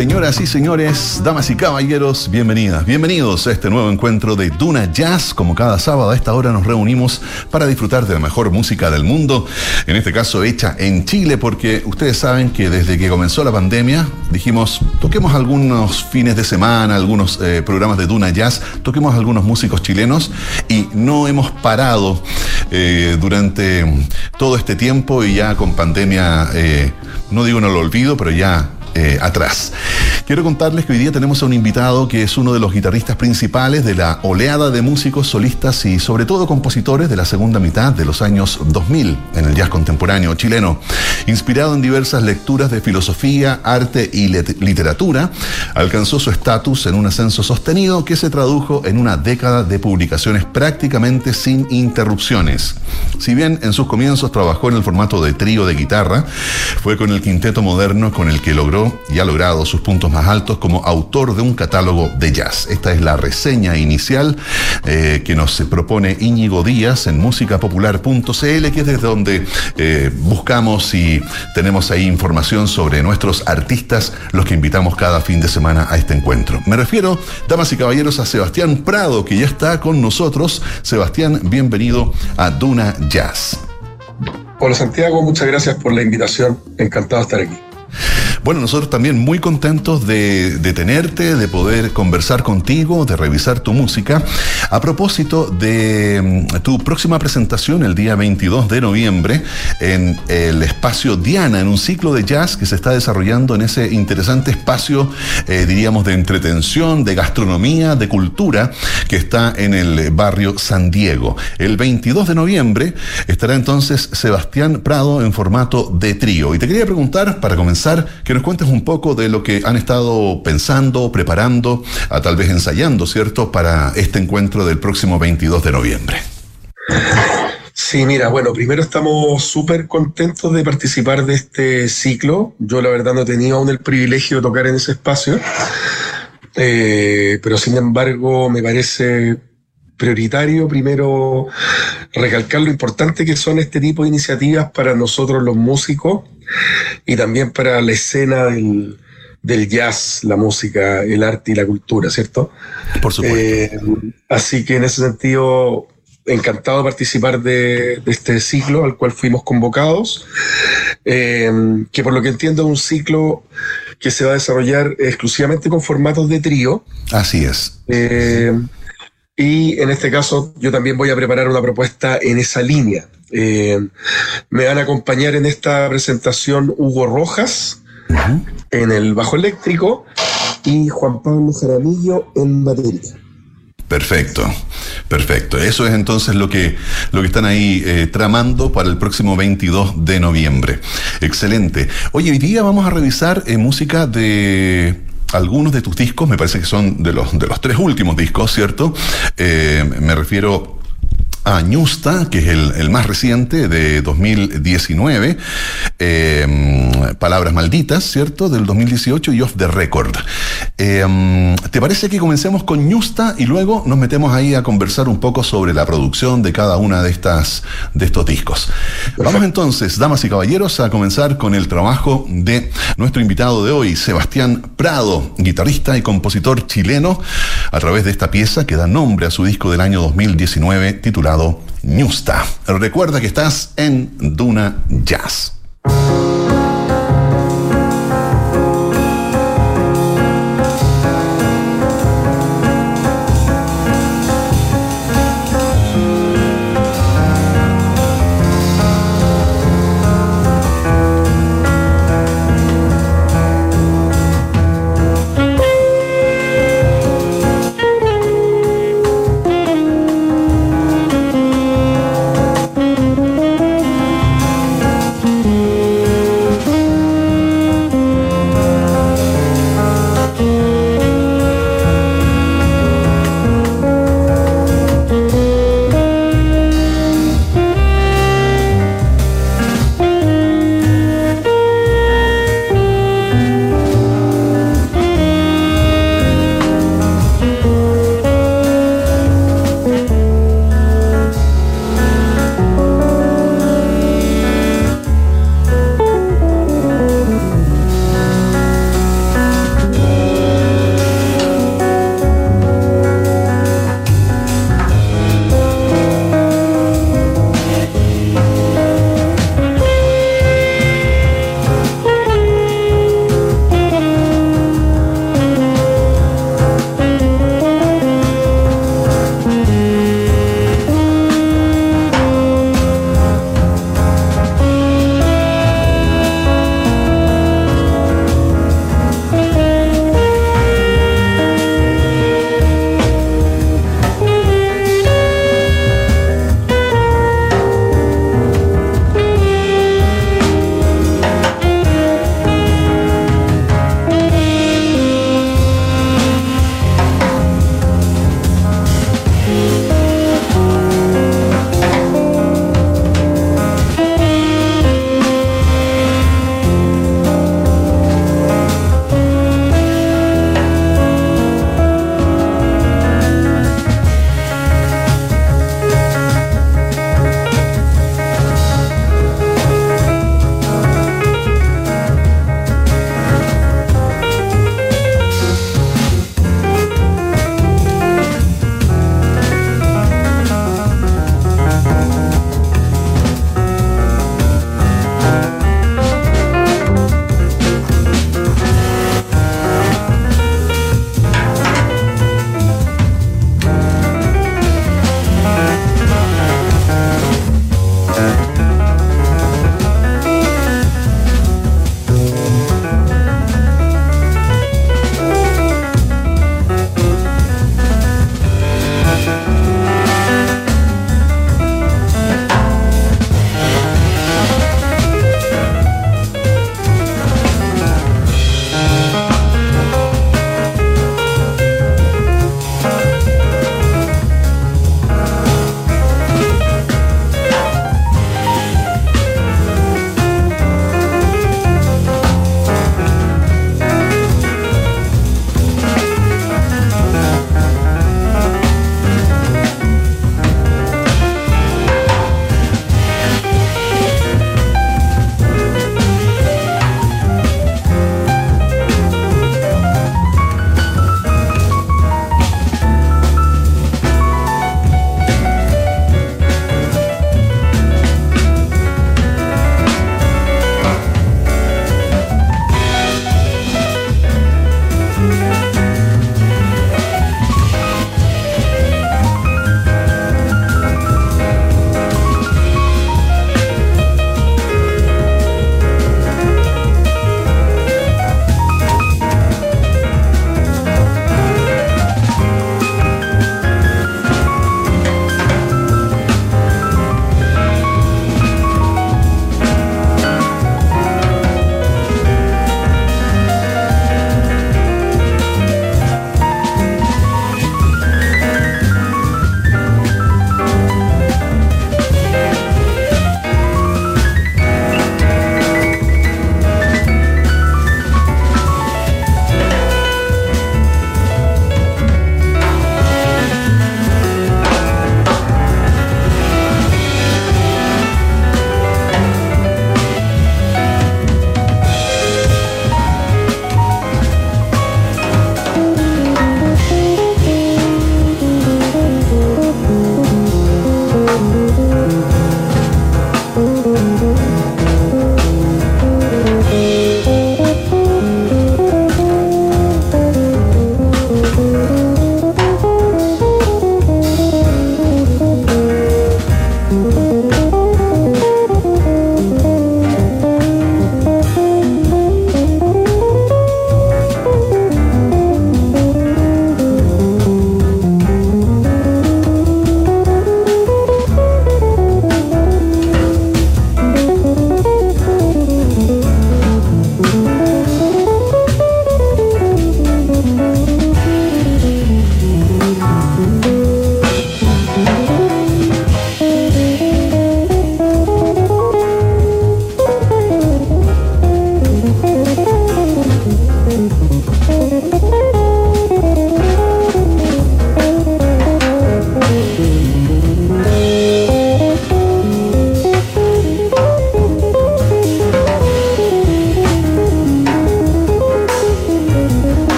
Señoras y señores, damas y caballeros, bienvenidas, bienvenidos a este nuevo encuentro de Duna Jazz. Como cada sábado a esta hora nos reunimos para disfrutar de la mejor música del mundo, en este caso hecha en Chile, porque ustedes saben que desde que comenzó la pandemia dijimos, toquemos algunos fines de semana, algunos eh, programas de Duna Jazz, toquemos algunos músicos chilenos y no hemos parado eh, durante todo este tiempo y ya con pandemia, eh, no digo no lo olvido, pero ya eh, atrás. Quiero contarles que hoy día tenemos a un invitado que es uno de los guitarristas principales de la oleada de músicos solistas y sobre todo compositores de la segunda mitad de los años 2000 en el jazz contemporáneo chileno. Inspirado en diversas lecturas de filosofía, arte y literatura, alcanzó su estatus en un ascenso sostenido que se tradujo en una década de publicaciones prácticamente sin interrupciones. Si bien en sus comienzos trabajó en el formato de trío de guitarra, fue con el quinteto moderno con el que logró y ha logrado sus puntos más altos como autor de un catálogo de jazz. Esta es la reseña inicial eh, que nos propone Íñigo Díaz en musicapopular.cl, que es desde donde eh, buscamos y tenemos ahí información sobre nuestros artistas, los que invitamos cada fin de semana a este encuentro. Me refiero, damas y caballeros, a Sebastián Prado, que ya está con nosotros. Sebastián, bienvenido a Duna Jazz. Hola Santiago, muchas gracias por la invitación. Encantado de estar aquí. Bueno, nosotros también muy contentos de, tenerte, de poder conversar contigo, de revisar tu música. A propósito de mm, tu próxima presentación el día 22 de noviembre en el espacio Diana, en un ciclo de jazz que se está desarrollando en ese interesante espacio, eh, diríamos, de entretención, de gastronomía, de cultura, que está en el barrio San Diego. El 22 de noviembre estará entonces Sebastián Prado en formato de trío. Y te quería preguntar, para comenzar, que nos cuentes un poco de lo que han estado pensando, preparando, a tal vez ensayando, ¿cierto?, para este encuentro del próximo 22 de noviembre. Sí, mira, bueno, primero estamos súper contentos de participar de este ciclo. Yo la verdad no tenido aún el privilegio de tocar en ese espacio, eh, pero sin embargo me parece prioritario primero recalcar lo importante que son este tipo de iniciativas para nosotros los músicos y también para la escena del, jazz, la música, el arte y la cultura, ¿cierto? Por supuesto. Eh, así que en ese sentido, encantado de participar de, este ciclo al cual fuimos convocados, eh, que por lo que entiendo es un ciclo que se va a desarrollar exclusivamente con formatos de trío. Así es. Eh, y en este caso yo también voy a preparar una propuesta en esa línea. Eh, me van a acompañar en esta presentación Hugo Rojas en el bajo eléctrico y Juan Pablo Jaramillo en batería. Perfecto, perfecto. Eso es entonces lo que, lo que están ahí eh, tramando para el próximo 22 de noviembre. Excelente. Oye, hoy día vamos a revisar eh, música de algunos de tus discos, me parece que son de los, de los tres últimos discos, ¿cierto? Me refiero a Ñusta, que es el, más reciente de 2019, em, Palabras Malditas, ¿cierto? Del 2018 y Off the Record. Em, ¿Te parece que comencemos con Ñusta y luego nos metemos ahí a conversar un poco sobre la producción de cada una de, estas, de estos discos? Vamos entonces, damas y caballeros, a comenzar con el trabajo de nuestro invitado de hoy, Sebastián Prado, guitarrista y compositor chileno, a través de esta pieza que da nombre a su disco del año 2019 titulado Ñusta. Recuerda que estás en Duna Jazz.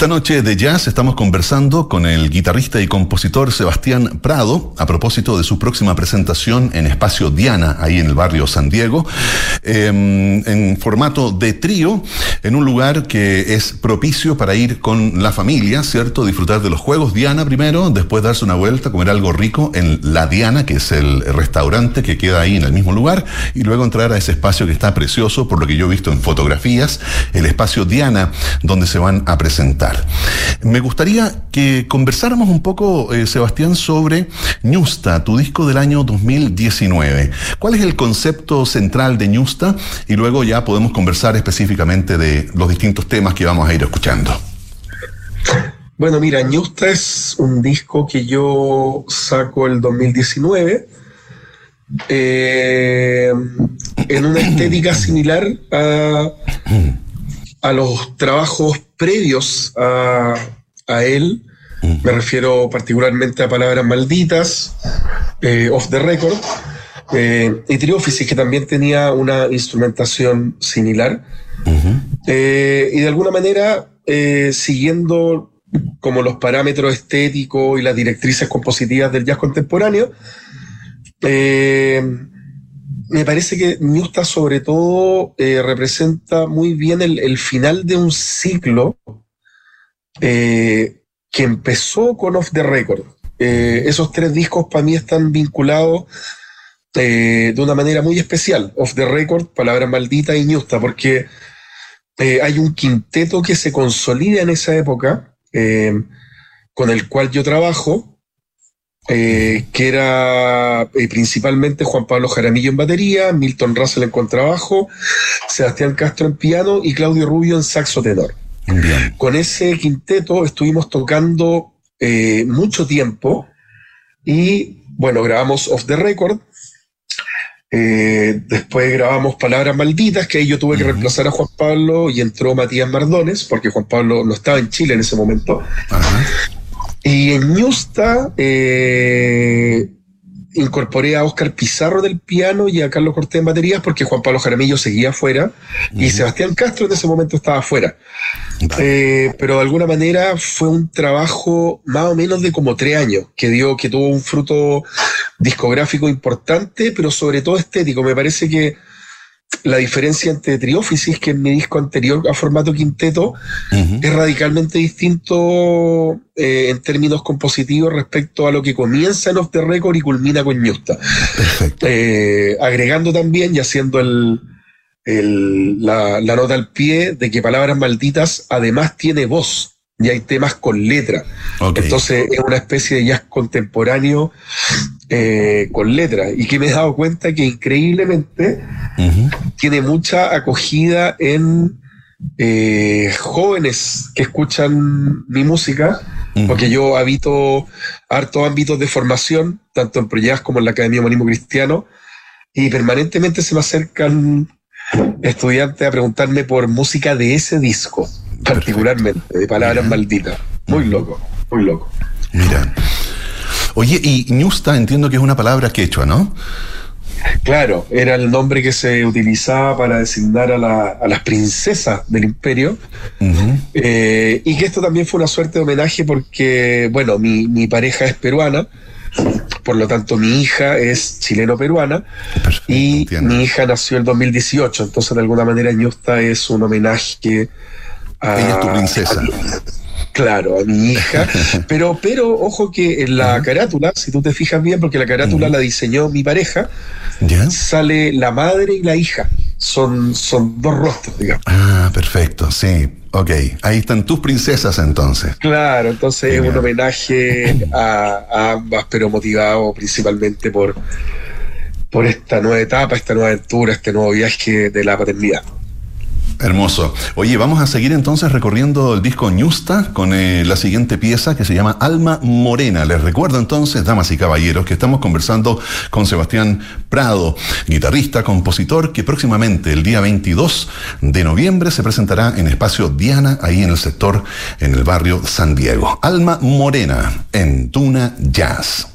Esta noche de jazz estamos conversando con el guitarrista y compositor Sebastián Prado a propósito de su próxima presentación en Espacio Diana, ahí en el barrio San Diego, em, en formato de trío, en un lugar que es propicio para ir con la familia, ¿cierto? Disfrutar de los juegos Diana primero, después darse una vuelta, comer algo rico en La Diana, que es el restaurante que queda ahí en el mismo lugar, y luego entrar a ese espacio que está precioso, por lo que yo he visto en fotografías, el espacio Diana, donde se van a presentar me gustaría que conversáramos un poco, eh, Sebastián, sobre Ñusta, tu disco del año 2019. ¿Cuál es el concepto central de Ñusta? Y luego ya podemos conversar específicamente de los distintos temas que vamos a ir escuchando. Bueno, mira, Ñusta es un disco que yo saco el 2019. Eh, en una estética similar a, a los trabajos previos a, él. Me refiero particularmente a palabras malditas, eh, off the record, eh, y Triófisis, que también tenía una instrumentación similar. Eh, y de alguna manera, siguiendo como los parámetros estéticos y las directrices compositivas del jazz contemporáneo, me parece que Newsta sobre todo eh, representa muy bien el, final de un ciclo eh, que empezó con Off the Record. Eh, esos tres discos para mí están vinculados de una manera muy especial. Off the Record, Palabra Maldita y Newsta, porque hay un quinteto que se consolida en esa época, con el cual yo trabajo, eh, que era eh, principalmente Juan Pablo Jaramillo en batería, Milton Russell en contrabajo, Sebastián Castro en piano y Claudio Rubio en saxo tenor. Con ese quinteto estuvimos tocando eh, mucho tiempo y bueno, grabamos Off the Record. después grabamos Palabras Malditas, que ahí yo tuve que reemplazar a Juan Pablo y entró Matías Mardones, porque Juan Pablo no estaba en Chile en ese momento. Y en Ñusta eh, incorporé a Oscar Pizarro del piano y a Carlos Cortés en baterías porque Juan Pablo Jaramillo seguía afuera y Sebastián Castro en ese momento estaba afuera. Eh, pero de alguna manera fue un trabajo más o menos de como tres años que dio, que tuvo un fruto discográfico importante, pero sobre todo estético. Me parece que la diferencia entre Triófisis, que es mi disco anterior a formato quinteto, es radicalmente distinto eh, en términos compositivos respecto a lo que comienza en Off the Record y culmina con Ñusta. Eh, agregando también y haciendo el, la, nota al pie de que Palabras Malditas además tiene voz y hay temas con letra. Entonces es una especie de jazz contemporáneo eh, con letra. Y que me he dado cuenta que increíblemente tiene mucha acogida en eh, jóvenes que escuchan mi música, porque yo habito hartos ámbitos de formación, tanto en Proyas como en la Academia Homónimo Cristiano, y permanentemente se me acercan estudiantes a preguntarme por música de ese disco, particularmente, de palabras malditas. Muy loco, muy loco. Mira. Oye, y ñusta entiendo que es una palabra quechua, ¿no? Claro, era el nombre que se utilizaba para designar a, las princesas del imperio. Eh, y que esto también fue una suerte de homenaje porque, bueno, mi, pareja es peruana, por lo tanto mi hija es chileno-peruana y mi hija nació en 2018, entonces de alguna manera Ñusta es un homenaje a... Ella es tu princesa. Claro, a mi hija. Pero, pero ojo que en la carátula, si tú te fijas bien, porque la carátula la diseñó mi pareja, sale la madre y la hija. Son, son dos rostros, digamos. Ah, perfecto, sí. Ok, ahí están tus princesas entonces. Claro, entonces es un homenaje a, ambas, pero motivado principalmente por, por esta nueva etapa, esta nueva aventura, este nuevo viaje de la paternidad. Hermoso. Oye, vamos a seguir entonces recorriendo el disco Ñusta con eh, la siguiente pieza que se llama Alma Morena. Les recuerdo entonces, damas y caballeros, que estamos conversando con Sebastián Prado, guitarrista, compositor, que próximamente, el día 22 de noviembre, se presentará en Espacio Diana, ahí en el sector, en el barrio San Diego. Alma Morena, en Tuna Jazz.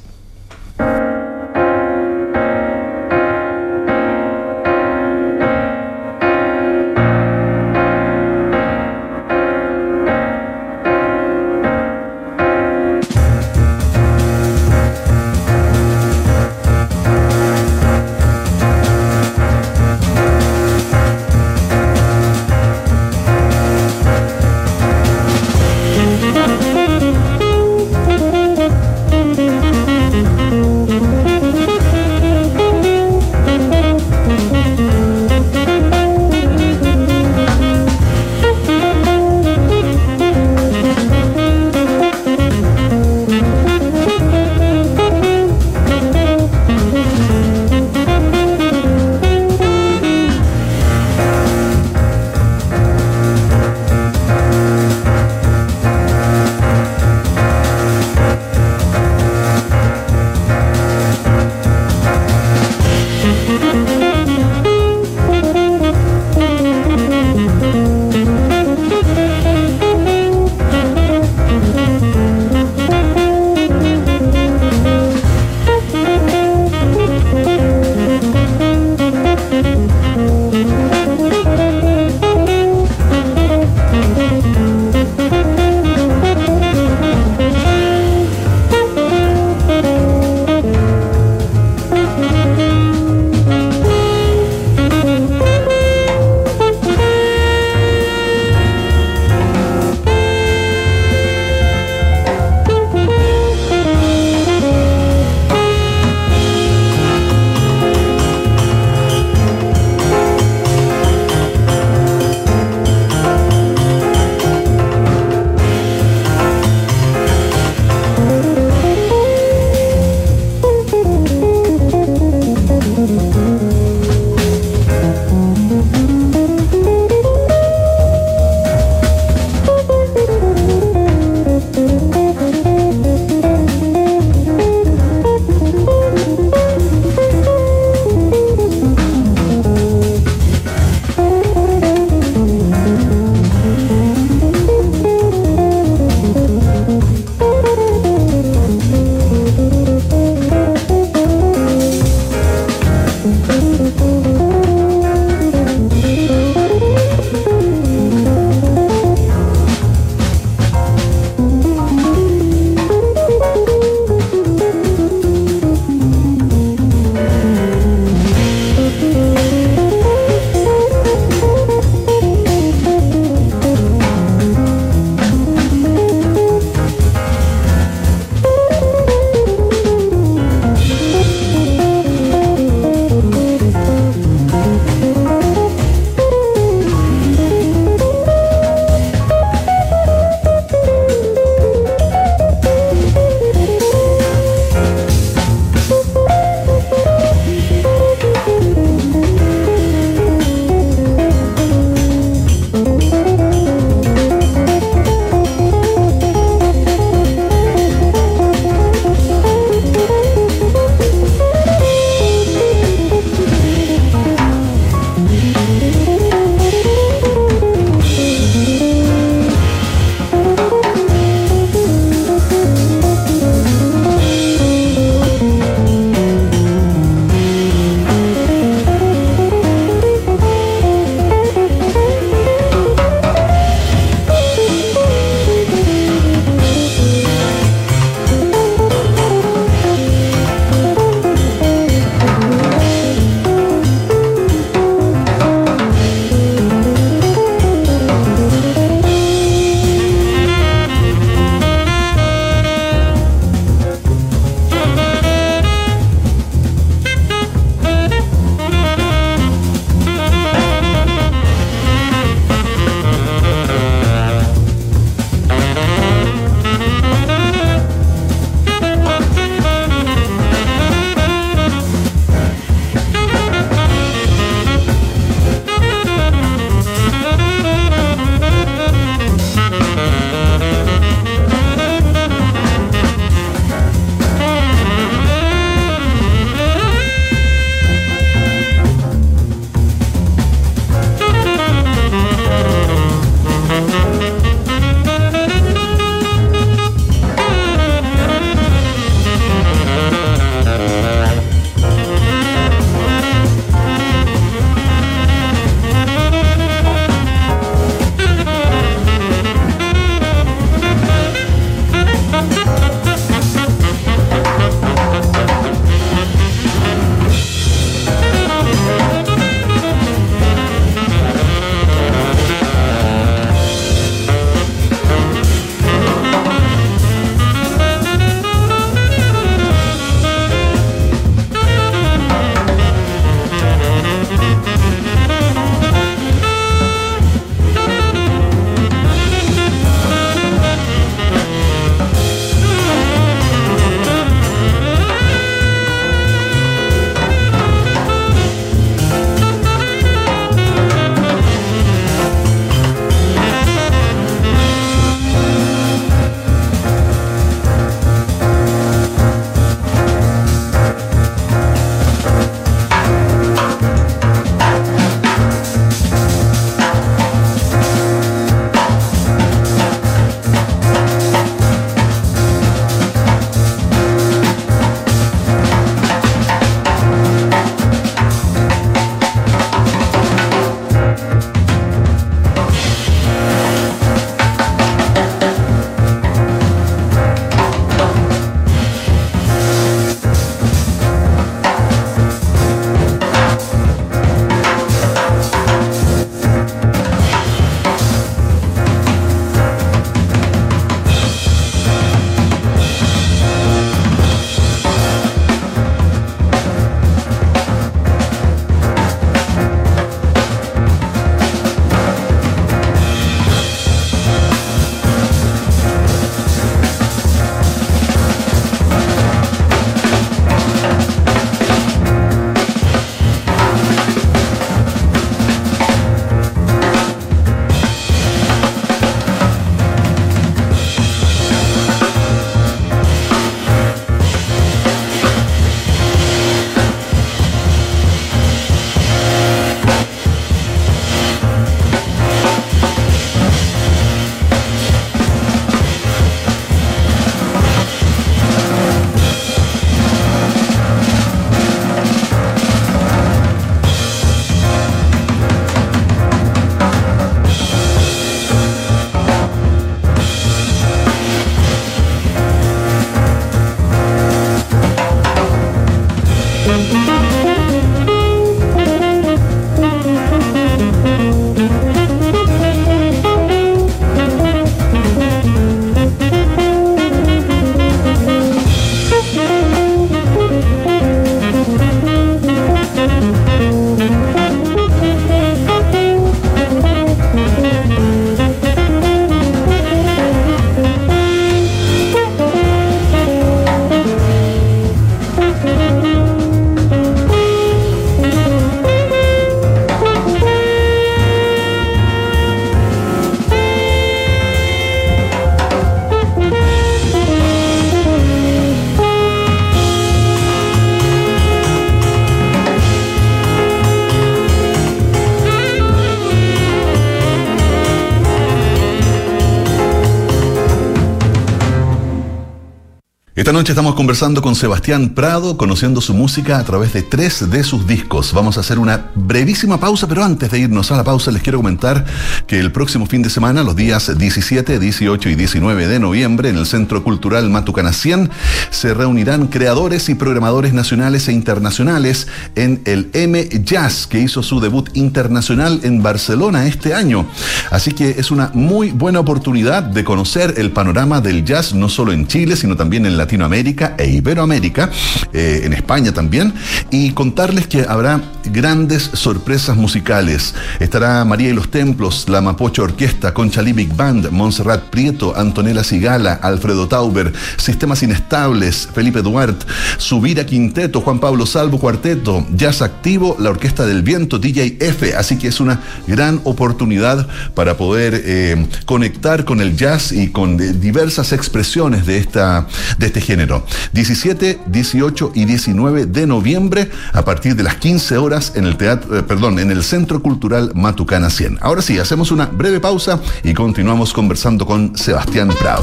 Estamos conversando con Sebastián Prado, conociendo su música a través de tres de sus discos. Vamos a hacer una brevísima pausa, pero antes de irnos a la pausa les quiero comentar que el próximo fin de semana, los días 17, 18 y 19 de noviembre, en el Centro Cultural Matucana 100, se reunirán creadores y programadores nacionales e internacionales en el M Jazz, que hizo su debut internacional en Barcelona este año. Así que es una muy buena oportunidad de conocer el panorama del jazz, no solo en Chile, sino también en Latinoamérica E Iberoamérica, eh, en España también, y contarles que habrá grandes sorpresas musicales. Estará María y los Templos, la Mapocho Orquesta, Conchalí Big Band, Montserrat Prieto, Antonella Sigala, Alfredo Tauber, Sistemas Inestables, Felipe Duarte, Subira Quinteto, Juan Pablo Salvo Cuarteto, Jazz Activo, la Orquesta del Viento, DJ F. Así que es una gran oportunidad para poder eh, conectar con el jazz y con eh, diversas expresiones de, esta, de este género. 17, 18 y 19 de noviembre a partir de las 15 horas en el teatro, eh, perdón, en el Centro Cultural Matucana 100. Ahora sí, hacemos una breve pausa y continuamos conversando con Sebastián Prado.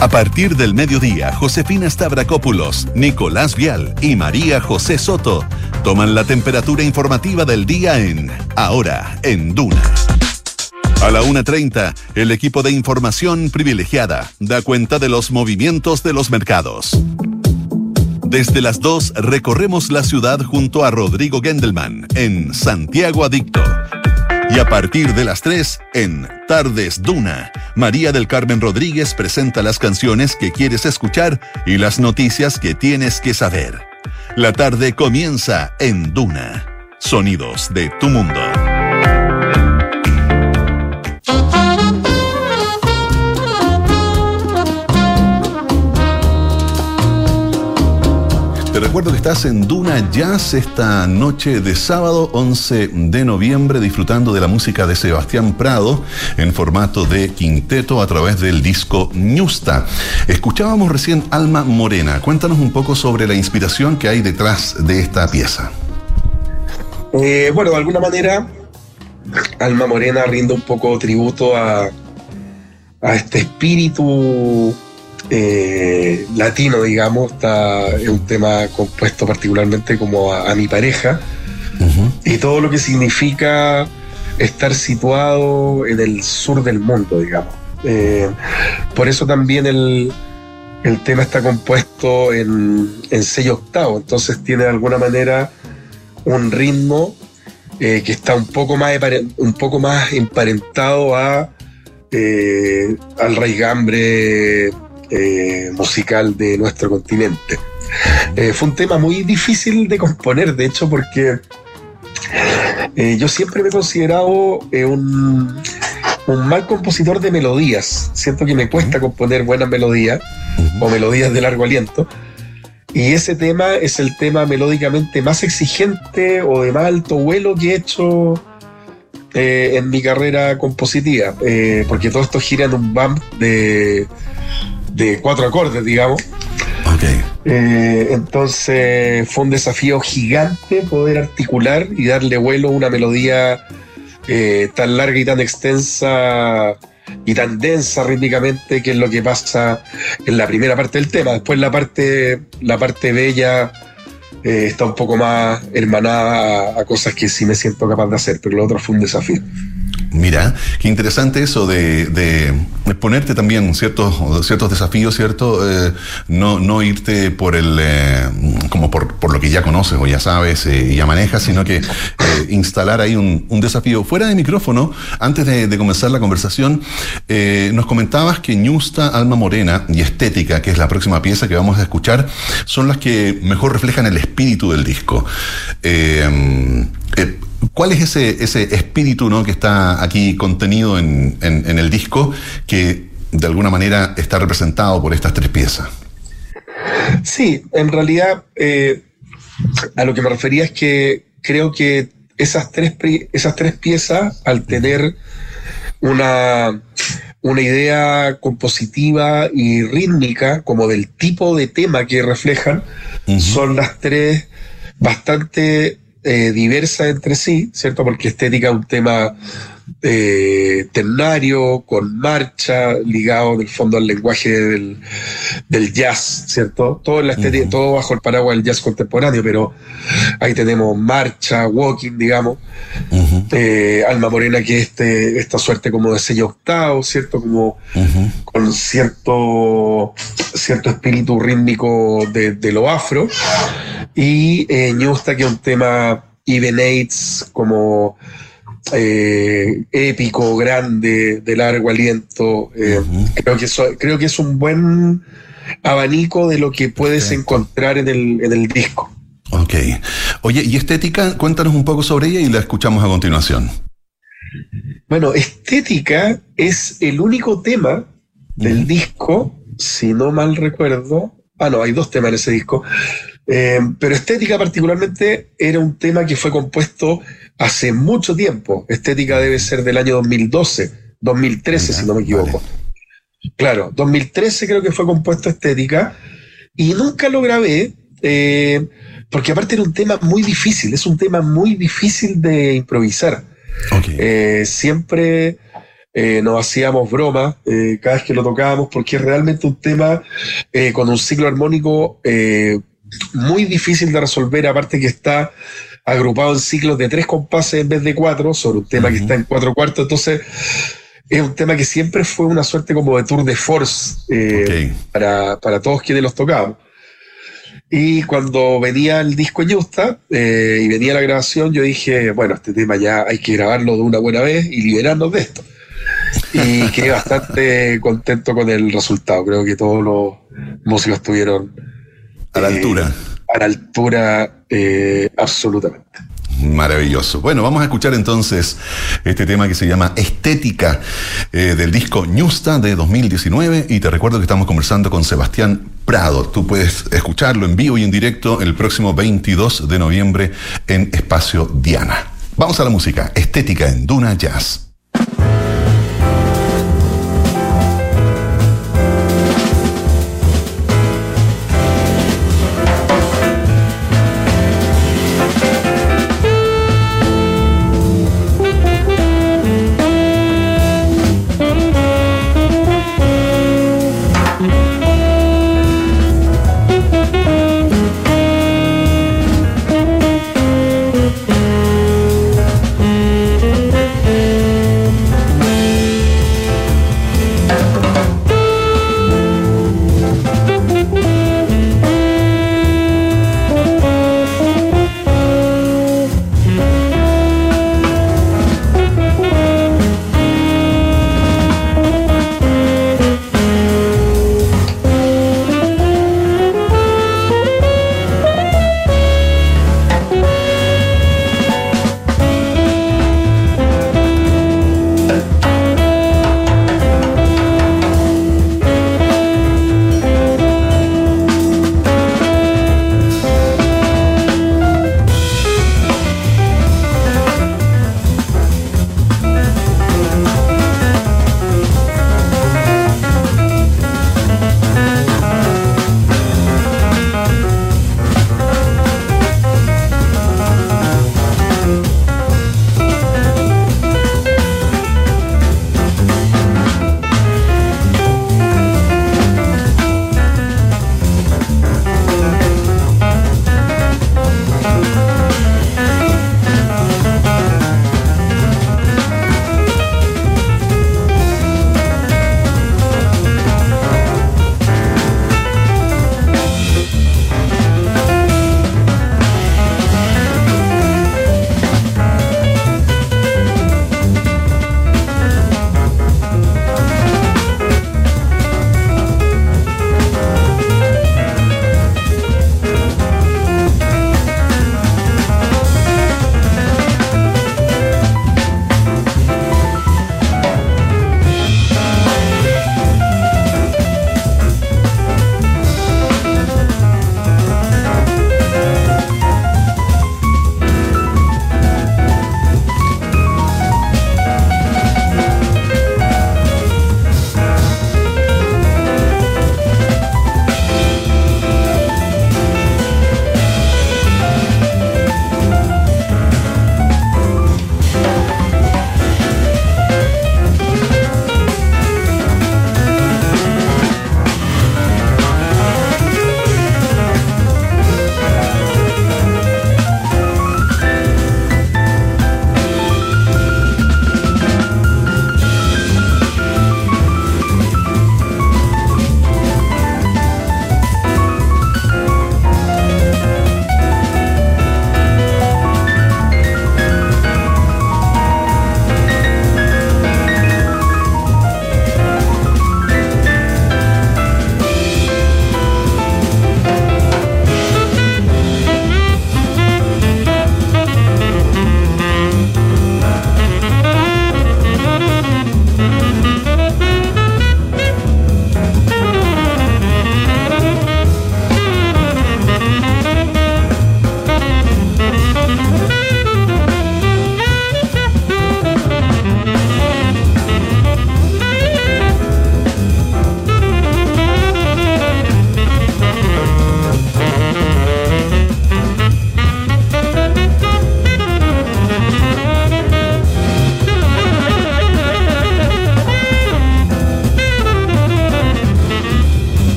A partir del mediodía, Josefina Stavrakopoulos, Nicolás Vial y María José Soto toman la temperatura informativa del día en Ahora, en Duna. A la 1.30, el equipo de información privilegiada da cuenta de los movimientos de los mercados. Desde las 2 recorremos la ciudad junto a Rodrigo Gendelman en Santiago Adicto y a partir de las 3, en Tardes Duna, María del Carmen Rodríguez presenta las canciones que quieres escuchar y las noticias que tienes que saber. La tarde comienza en Duna. Sonidos de tu mundo. Te recuerdo que estás en Duna Jazz esta noche de sábado 11 de noviembre disfrutando de la música de Sebastián Prado en formato de quinteto a través del disco Ñusta. Escuchábamos recién Alma Morena. Cuéntanos un poco sobre la inspiración que hay detrás de esta pieza. Eh, bueno, de alguna manera Alma Morena rinde un poco tributo a, a este espíritu eh, latino, digamos, está, es un tema compuesto particularmente como a, mi pareja. Y todo lo que significa estar situado en el sur del mundo, digamos. Eh, por eso también el, el tema está compuesto en, en sello octavo, entonces tiene de alguna manera un ritmo eh, que está un poco más, un poco más emparentado a, al raigambre eh, musical de nuestro continente. Eh, fue un tema muy difícil de componer, de hecho, porque eh, yo siempre me he considerado un, un, mal compositor de melodías. Siento que me cuesta componer buenas melodías o melodías de largo aliento. Y ese tema es el tema melódicamente más exigente o de más alto vuelo que he hecho en mi carrera compositiva, porque todo esto gira en un bump de de cuatro acordes, digamos. Eh, entonces fue un desafío gigante poder articular y darle vuelo a una melodía eh, tan larga y tan extensa y tan densa rítmicamente, que es lo que pasa en la primera parte del tema. Después la parte, la parte bella eh, está un poco más hermanada a, a, cosas que sí me siento capaz de hacer, pero lo otro fue un desafío. Mira, qué interesante eso de, de ponerte también ciertos, ciertos desafíos, ¿cierto? Eh, no, no irte por el, eh, como por, por, lo que ya conoces o ya sabes eh, y ya manejas, sino que instalar ahí un, desafío. Fuera de micrófono, antes de, de comenzar la conversación, nos comentabas que Ñusta, Alma Morena y Estética, que es la próxima pieza que vamos a escuchar, son las que mejor reflejan el espíritu del disco. ¿Cuál es ese, ese espíritu ¿no? que está aquí contenido en, en, el disco que de alguna manera está representado por estas tres piezas? Sí, en realidad eh, a lo que me refería es que creo que esas tres, esas tres piezas, al tener una, una idea compositiva y rítmica, como del tipo de tema que reflejan, son las tres bastante eh, diversa entre sí, ¿cierto? Porque estética es un tema eh, ternario, con marcha, ligado en el fondo al lenguaje del, del jazz, ¿cierto? Todo, la todo bajo el paraguas del jazz contemporáneo, pero ahí tenemos marcha, walking, digamos. Eh, Alma Morena, que es este, esta suerte como de sello octavo, ¿cierto? Como con cierto, cierto espíritu rítmico de, de lo afro. Y eh, Ñusta, que es un tema Even Aids, como eh, épico, grande, de largo aliento. Eh, creo, que creo que es un buen abanico de lo que puedes encontrar en el, en el disco. Ok. Oye, ¿y estética? Cuéntanos un poco sobre ella y la escuchamos a continuación. Bueno, estética es el único tema del disco, si no mal recuerdo. Ah, no, hay dos temas en ese disco. Eh, pero estética particularmente era un tema que fue compuesto hace mucho tiempo. Estética debe ser del año 2012, 2013 si no me equivoco. Claro, 2013 creo que fue compuesto estética y nunca lo grabé eh, porque aparte era un tema muy difícil, es un tema muy difícil de improvisar. Eh, siempre nos hacíamos bromas cada vez que lo tocábamos porque es realmente un tema con un ciclo armónico muy difícil de resolver, aparte que está agrupado en ciclos de tres compases en vez de cuatro, sobre un tema que está en cuatro cuartos, entonces es un tema que siempre fue una suerte como de tour de force eh, para, todos quienes los tocábamos. Y cuando venía el disco en Justa eh, y venía la grabación, yo dije, bueno, este tema ya hay que grabarlo de una buena vez y liberarnos de esto. Y quedé bastante contento con el resultado. Creo que todos los músicos estuvieron a la altura. A la altura, eh, absolutamente. Maravilloso. Bueno, vamos a escuchar entonces este tema que se llama Estética eh, del disco Ñusta de 2019 y te recuerdo que estamos conversando con Sebastián Prado. Tú puedes escucharlo en vivo y en directo el próximo 22 de noviembre en Espacio Diana. Vamos a la música, Estética en Duna Jazz.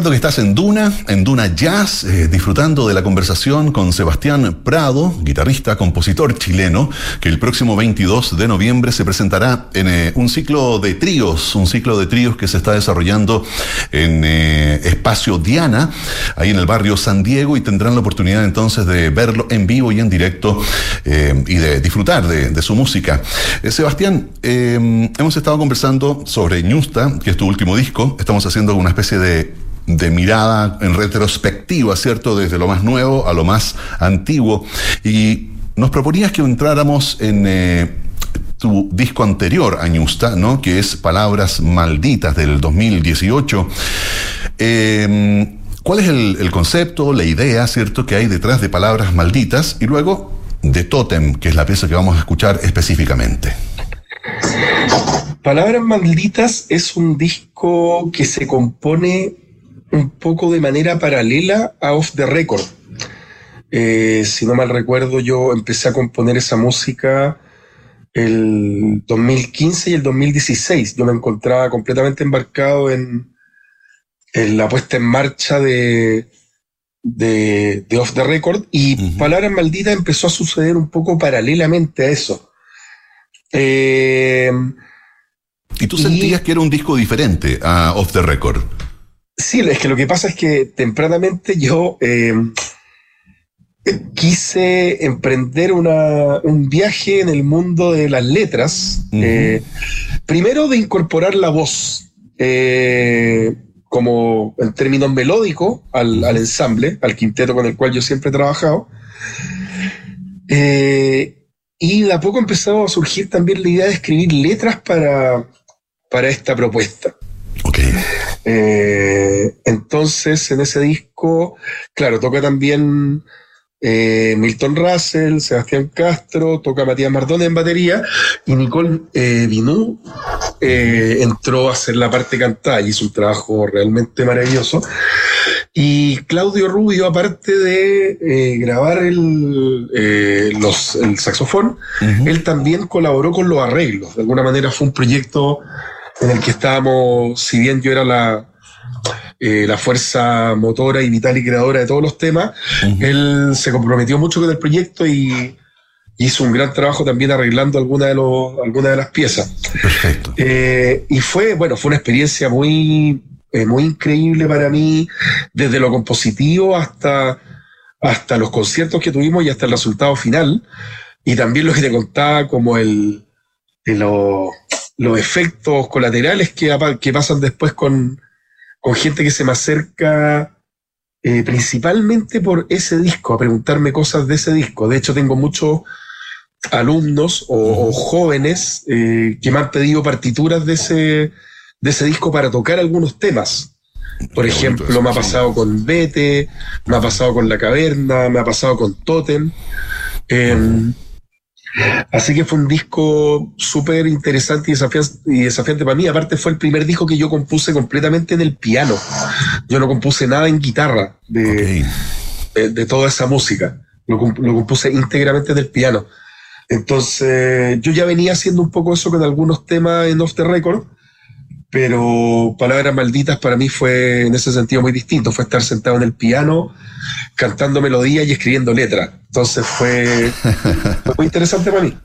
Recuerdo que estás en Duna, en Duna Jazz, eh, disfrutando de la conversación con Sebastián Prado, guitarrista, compositor chileno, que el próximo 22 de noviembre se presentará en eh, un ciclo de tríos, un ciclo de tríos que se está desarrollando en eh, Espacio Diana, ahí en el barrio San Diego, y tendrán la oportunidad entonces de verlo en vivo y en directo y de disfrutar de, de su música. Sebastián, hemos estado conversando sobre Ñusta, que es tu último disco, estamos haciendo una especie de de mirada en retrospectiva, ¿cierto? Desde lo más nuevo a lo más antiguo. Y nos proponías que entráramos en eh, tu disco anterior, Añusta, ¿no? Que es Palabras Malditas del 2018. Em, ¿Cuál es el, el, concepto, la idea, ¿cierto?, que hay detrás de Palabras Malditas y luego de Totem, que es la pieza que vamos a escuchar específicamente. Palabras Malditas es un disco que se compone un poco de manera paralela a Off the Record. Eh, si no mal recuerdo, yo empecé a componer esa música el 2015 y el 2016. Yo me encontraba completamente embarcado en, la puesta en marcha de, de, Off the Record y Palabras Malditas empezó a suceder un poco paralelamente a eso. Eh, ¿Y tú sentías que era un disco diferente a Off the Record? Sí, es que lo que pasa es que tempranamente yo eh, quise emprender un viaje en el mundo de las letras. Eh, primero de incorporar la voz eh, como en términos melódicos al, ensamble, al quinteto con el cual yo siempre he trabajado. y de a poco empezó a surgir también la idea de escribir letras para, para esta propuesta. Eh, entonces, en ese disco, claro, toca también eh, Milton Russell, Sebastián Castro, toca Matías Mardone en batería y Nicole eh, eh, entró a hacer la parte cantada y hizo un trabajo realmente maravilloso. Y Claudio Rubio, aparte de grabar el, los, el saxofón, él también colaboró con los arreglos. De alguna manera fue un proyecto en el que estábamos, si bien yo era la, eh, la fuerza motora y vital y creadora de todos los temas, él se comprometió mucho con el proyecto y hizo un gran trabajo también arreglando algunas de, los, alguna de las piezas. Perfecto. Eh, y fue, bueno, fue una experiencia muy, eh, muy increíble para mí, desde lo compositivo hasta, hasta los conciertos que tuvimos y hasta el resultado final. Y también lo que te contaba como el, lo, los efectos colaterales que, que pasan después con, gente que se me acerca eh, principalmente por ese disco, a preguntarme cosas de ese disco. De hecho, tengo muchos alumnos o, jóvenes eh, que me han pedido partituras de ese, de ese disco para tocar algunos temas. Por ejemplo, me ha pasado con Vete, me ha pasado con La Caverna, me ha pasado con Totem. Así que fue un disco súper interesante y desafiante, para mí. Aparte fue el primer disco que yo compuse completamente en el piano. Yo no compuse nada en guitarra de, de, toda esa música. Lo, compuse íntegramente en el piano. Entonces yo ya venía haciendo un poco eso con algunos temas en Off the Record, pero Palabras Malditas para mí fue en ese sentido muy distinto. Fue estar sentado en el piano cantando melodías y escribiendo letras. Entonces fue, muy interesante para mí.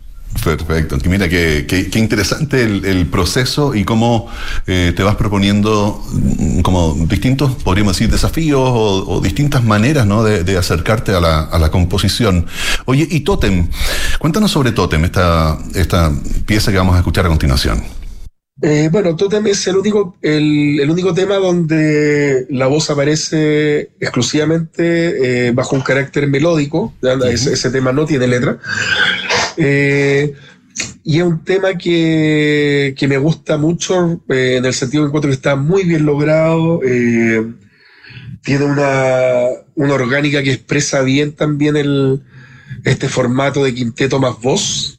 Perfecto. Mira, qué, qué, interesante el, proceso y cómo eh, te vas proponiendo mm, como distintos, podríamos decir, desafíos o, distintas maneras ¿no? de, acercarte a la, a la, composición. Oye, y Totem, cuéntanos sobre Totem, esta, esta pieza que vamos a escuchar a continuación. Eh, bueno, Totem es el único, el, único tema donde la voz aparece exclusivamente eh, bajo un carácter melódico. ese, tema no tiene letra. Eh, y es un tema que, me gusta mucho en el sentido que encuentro que está muy bien logrado. tiene una, una, orgánica que expresa bien también el, este formato de quinteto más voz.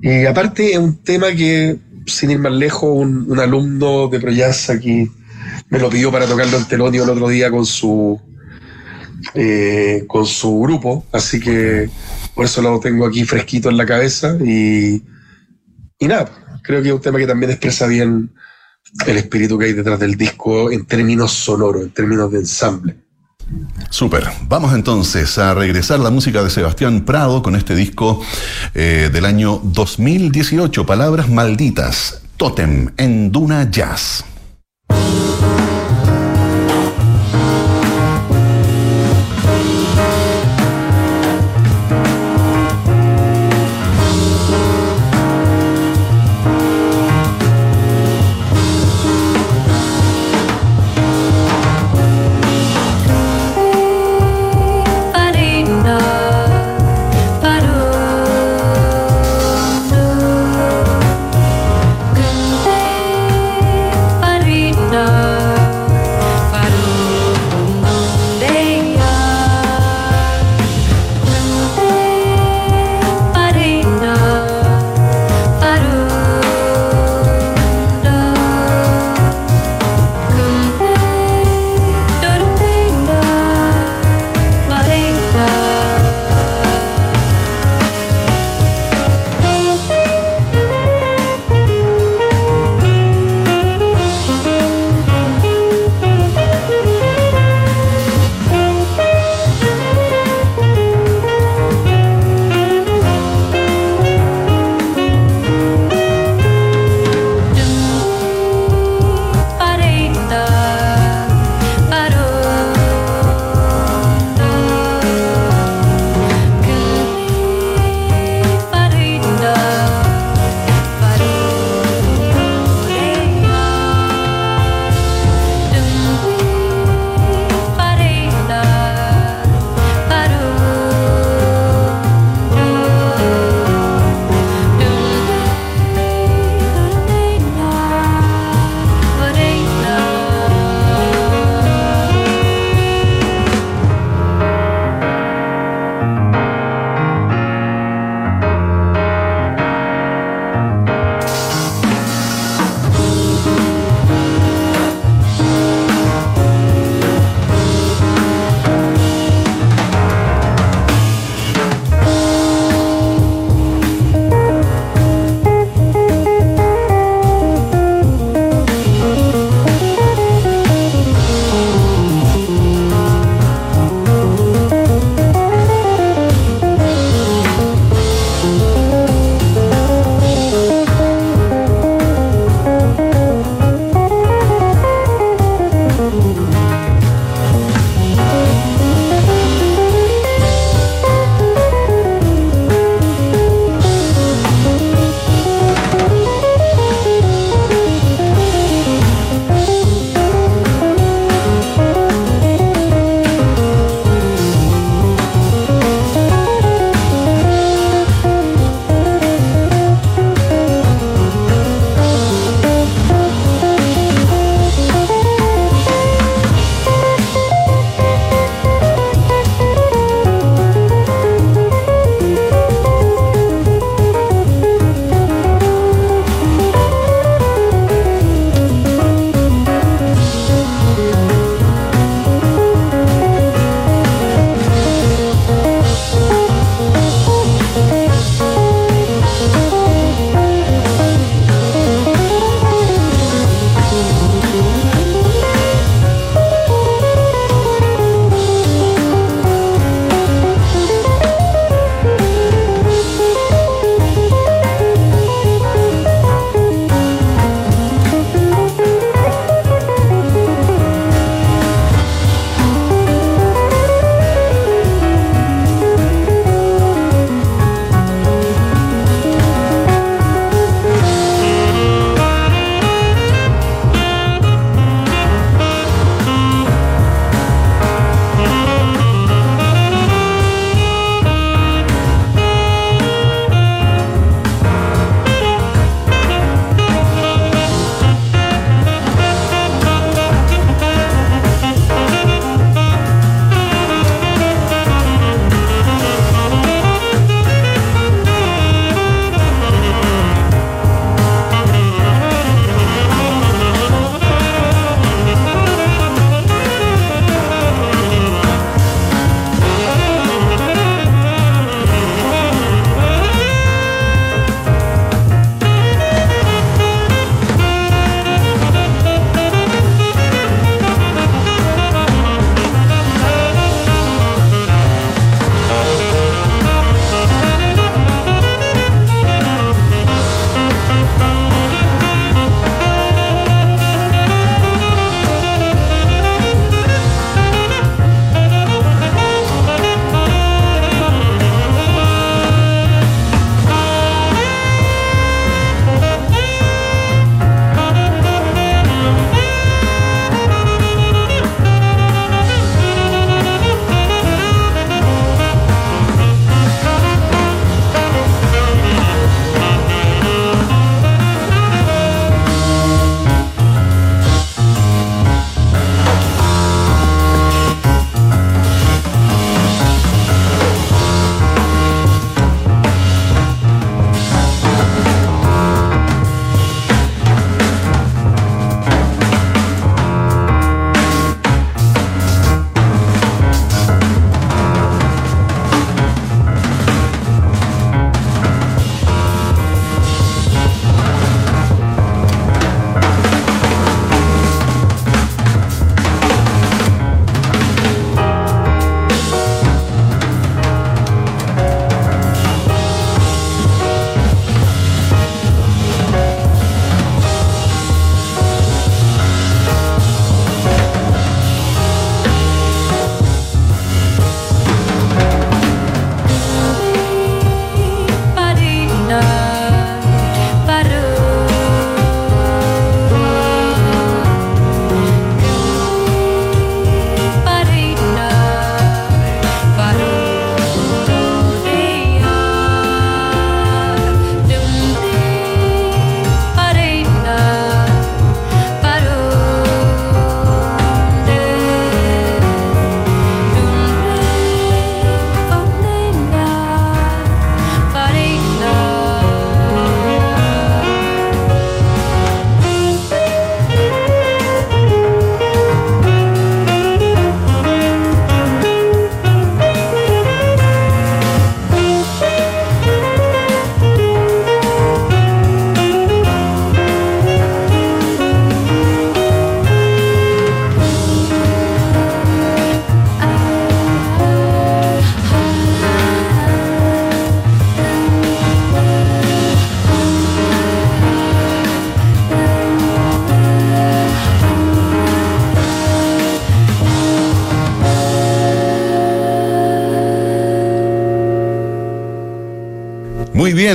Y aparte es un tema que, sin ir más lejos, un, alumno de Proyasa aquí me lo pidió para tocarlo en Telonio el otro día con su, eh, con su grupo, así que por eso lo tengo aquí fresquito en la cabeza y, y nada, creo que es un tema que también expresa bien el espíritu que hay detrás del disco en términos sonoros, en términos de ensamble. Súper. Vamos entonces a regresar la música de Sebastián Prado con este disco eh, del año 2018, Palabras Malditas, Totem, en Duna Jazz.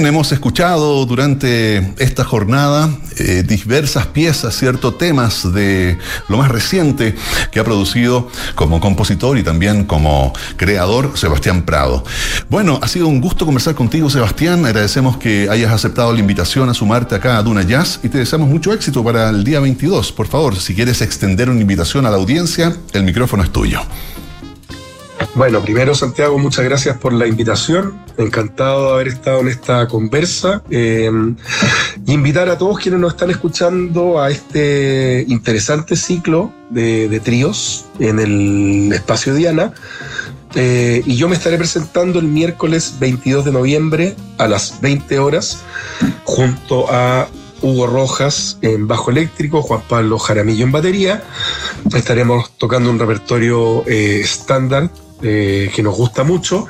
Hemos escuchado durante esta jornada eh, diversas piezas, ciertos temas de lo más reciente que ha producido como compositor y también como creador Sebastián Prado. Bueno, ha sido un gusto conversar contigo, Sebastián. Agradecemos que hayas aceptado la invitación a sumarte acá a Duna Jazz y te deseamos mucho éxito para el día 22. Por favor, si quieres extender una invitación a la audiencia, el micrófono es tuyo. Bueno, primero Santiago, muchas gracias por la invitación. Encantado de haber estado en esta conversa. Eh, y invitar a todos quienes nos están escuchando a este interesante ciclo de, tríos en el espacio Diana. Eh, y yo me estaré presentando el miércoles 22 de noviembre a las 20 horas junto a Hugo Rojas en bajo eléctrico, Juan Pablo Jaramillo en batería. Estaremos tocando un repertorio eh, estándar eh, que nos gusta mucho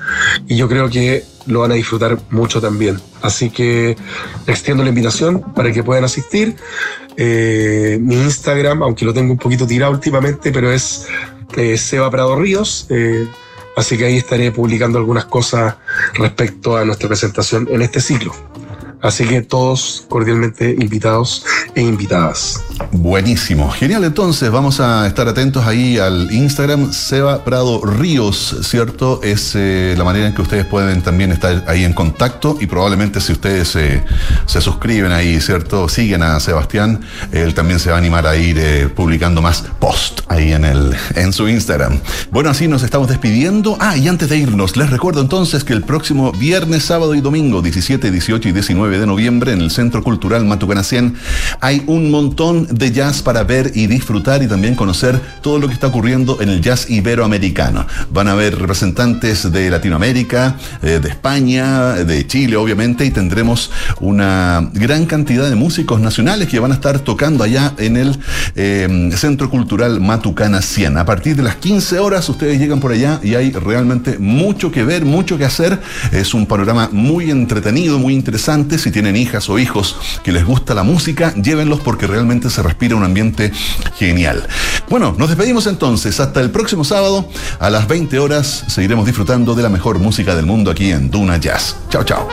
y yo creo que lo van a disfrutar mucho también. Así que extiendo la invitación para que puedan asistir. Eh, mi Instagram, aunque lo tengo un poquito tirado últimamente, pero es eh, Seba Prado Ríos. así que ahí estaré publicando algunas cosas respecto a nuestra presentación en este ciclo. Así que todos cordialmente invitados e invitadas. Buenísimo. Genial, entonces vamos a estar atentos ahí al Instagram Seba Prado Ríos, ¿cierto? Es eh, la manera en que ustedes pueden también estar ahí en contacto y probablemente si ustedes eh, se suscriben ahí, ¿cierto? Siguen a Sebastián, él también se va a animar a ir eh, publicando más post ahí en, el, en su Instagram. Bueno, así nos estamos despidiendo. Ah, y antes de irnos, les recuerdo entonces que el próximo viernes, sábado y domingo, 17, 18 y 19 de noviembre en el Centro Cultural Matucanacien. Hay un montón de jazz para ver y disfrutar y también conocer todo lo que está ocurriendo en el jazz iberoamericano. Van a haber representantes de Latinoamérica, eh, de España, de Chile, obviamente, y tendremos una gran cantidad de músicos nacionales que van a estar tocando allá en el eh, Centro Cultural Matucana 100. A partir de las 15 horas ustedes llegan por allá y hay realmente mucho que ver, mucho que hacer. Es un panorama muy entretenido, muy interesante si tienen hijas o hijos que les gusta la música, llévenlos porque realmente se respira un ambiente genial. Bueno, nos despedimos entonces. Hasta el próximo sábado a las 20 horas seguiremos disfrutando de la mejor música del mundo aquí en Duna Jazz. Chao, chao.